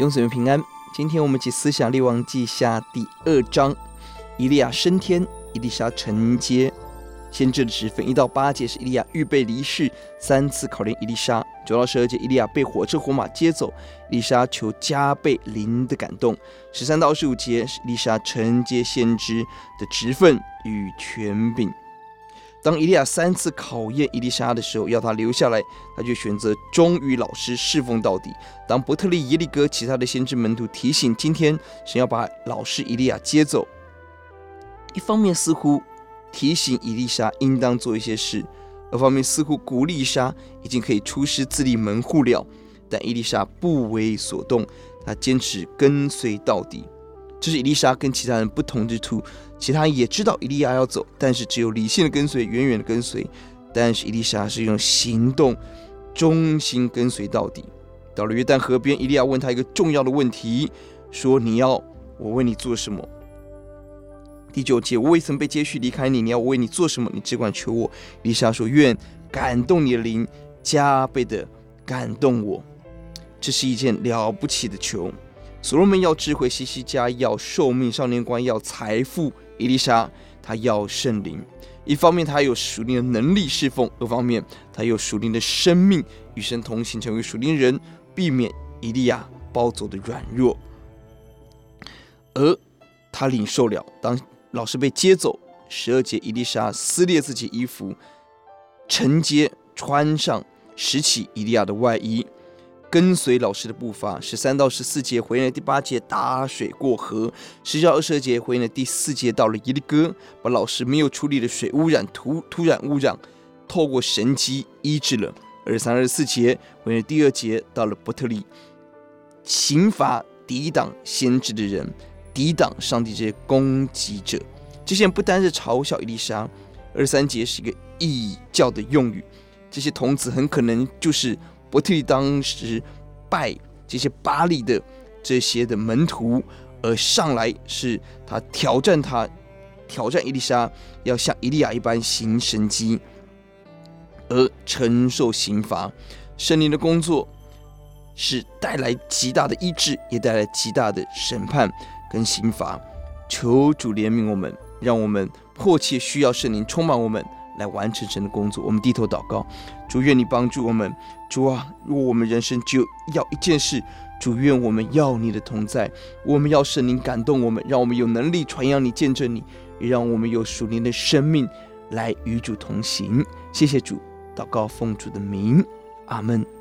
永子们平安。今天我们起思想列王记下第二章，以利亚升天，以丽莎承接先知的职分。一到八节是以利亚预备离世，三次考验以利沙。九到十二节，以利亚被火车火马接走，丽莎求加倍灵的感动。十三到十五节是以利沙承接先知的职分与权柄。当伊利亚三次考验伊利沙的时候，要他留下来，他就选择忠于老师，侍奉到底。当伯特利、耶利哥其他的先知门徒提醒今天神要把老师伊利亚接走，一方面似乎提醒伊丽莎应当做一些事，二方面似乎鼓励以利沙已经可以出师自立门户了。但伊丽莎不为所动，她坚持跟随到底。这是伊丽莎跟其他人不同之处。其他人也知道伊利亚要走，但是只有理性的跟随，远远的跟随。但是伊丽莎是用行动，忠心跟随到底。到了约旦河边，伊利亚问他一个重要的问题，说：“你要我为你做什么？”第九节，我未曾被接续离开你，你要我为你做什么？你只管求我。以利沙说：“愿感动你的灵加倍的感动我。”这是一件了不起的求。所罗门要智慧，西西家要寿命，少年官要财富。伊丽莎他要圣灵，一方面他有属灵的能力侍奉，二方面他有属灵的生命与神同行，成为属灵人，避免伊利亚暴走的软弱。而他领受了，当老师被接走，十二节，伊丽莎撕裂自己衣服，承接穿上拾起伊利亚的外衣。跟随老师的步伐，十三到十四节回应了第八节打水过河，十九到二十二节回应了第四节到了耶利哥，把老师没有处理的水污染土土壤污染，透过神迹医治了。二十三、二十四节回应了第二节到了伯特利，刑罚抵挡先知的人，抵挡上帝这些攻击者。这些人不单是嘲笑伊丽莎，二三节是一个异教的用语，这些童子很可能就是。伯特利当时拜这些巴力的这些的门徒，而上来是他挑战他，挑战伊丽莎，要像伊利亚一般行神迹，而承受刑罚。圣灵的工作是带来极大的医治，也带来极大的审判跟刑罚。求主怜悯我们，让我们迫切需要圣灵充满我们。来完成神的工作，我们低头祷告，主愿你帮助我们。主啊，如果我们人生就要一件事，主愿我们要你的同在，我们要圣灵感动我们，让我们有能力传扬你、见证你，也让我们有属灵的生命来与主同行。谢谢主，祷告奉主的名，阿门。